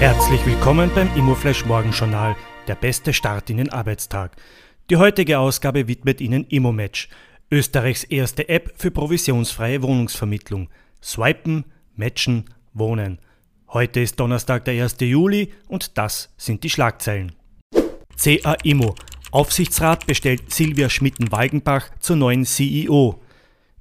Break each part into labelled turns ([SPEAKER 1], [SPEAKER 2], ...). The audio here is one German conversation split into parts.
[SPEAKER 1] Herzlich willkommen beim Immoflash Morgenjournal, der beste Start in den Arbeitstag. Die heutige Ausgabe widmet Ihnen Immomatch, Österreichs erste App für provisionsfreie Wohnungsvermittlung. Swipen, matchen, wohnen. Heute ist Donnerstag, der 1. Juli und das sind die Schlagzeilen. CA Immo. Aufsichtsrat bestellt Silvia Schmitten-Walgenbach zur neuen CEO.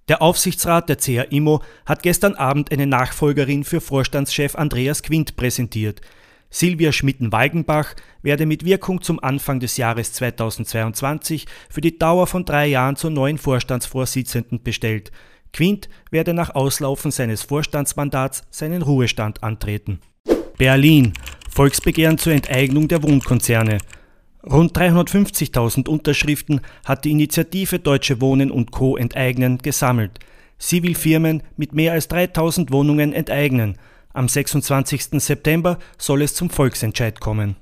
[SPEAKER 1] Der Aufsichtsrat der CA Immo hat gestern Abend eine Nachfolgerin für Vorstandschef Andreas Quint präsentiert. Silvia Schmitten-Walgenbach werde mit Wirkung zum Anfang des Jahres 2022 für die Dauer von drei Jahren zur neuen Vorstandsvorsitzenden bestellt. Quint werde nach Auslaufen seines Vorstandsmandats seinen Ruhestand antreten. Berlin. Volksbegehren zur Enteignung der Wohnkonzerne. Rund 350.000 Unterschriften hat die Initiative Deutsche Wohnen und Co. enteignen gesammelt. Sie will Firmen mit mehr als 3000 Wohnungen enteignen. Am 26. September soll es zum Volksentscheid kommen.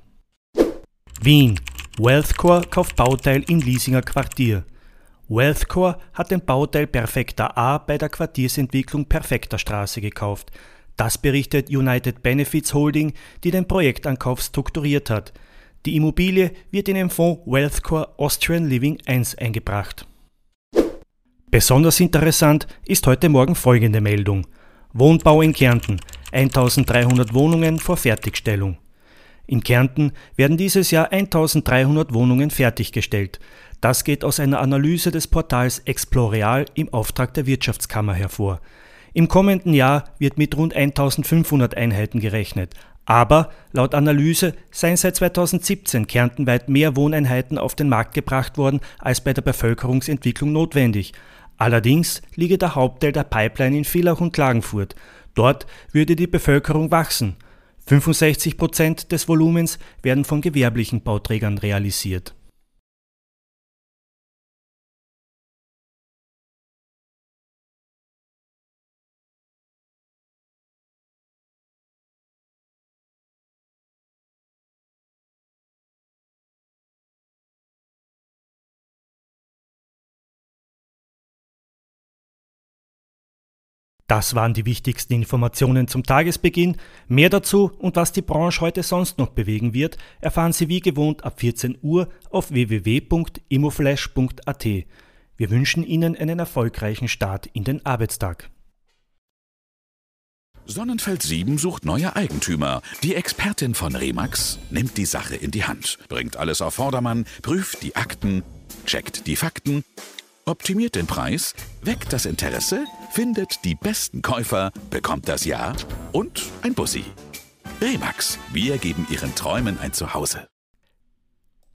[SPEAKER 1] Wien. Wealthcore kauft Bauteil in Liesinger Quartier. Wealthcore hat den Bauteil Perfekta A bei der Quartiersentwicklung Perfekter Straße gekauft. Das berichtet United Benefits Holding, die den Projektankauf strukturiert hat. Die Immobilie wird in den Fonds Wealthcore Austrian Living 1 eingebracht. Besonders interessant ist heute Morgen folgende Meldung. Wohnbau in Kärnten. 1300 Wohnungen vor Fertigstellung. In Kärnten werden dieses Jahr 1300 Wohnungen fertiggestellt. Das geht aus einer Analyse des Portals Exploreal im Auftrag der Wirtschaftskammer hervor. Im kommenden Jahr wird mit rund 1500 Einheiten gerechnet, aber laut Analyse seien seit 2017 kärntenweit mehr Wohneinheiten auf den Markt gebracht worden als bei der Bevölkerungsentwicklung notwendig. Allerdings liege der Hauptteil der Pipeline in Villach und Klagenfurt. Dort würde die Bevölkerung wachsen. 65 Prozent des Volumens werden von gewerblichen Bauträgern realisiert. Das waren die wichtigsten Informationen zum Tagesbeginn. Mehr dazu und was die Branche heute sonst noch bewegen wird, erfahren Sie wie gewohnt ab 14 Uhr auf www.imoflash.at. Wir wünschen Ihnen einen erfolgreichen Start in den Arbeitstag.
[SPEAKER 2] Sonnenfeld 7 sucht neue Eigentümer. Die Expertin von Remax nimmt die Sache in die Hand, bringt alles auf Vordermann, prüft die Akten, checkt die Fakten optimiert den Preis, weckt das Interesse, findet die besten Käufer, bekommt das Ja und ein Bussi. Remax, wir geben Ihren Träumen ein Zuhause.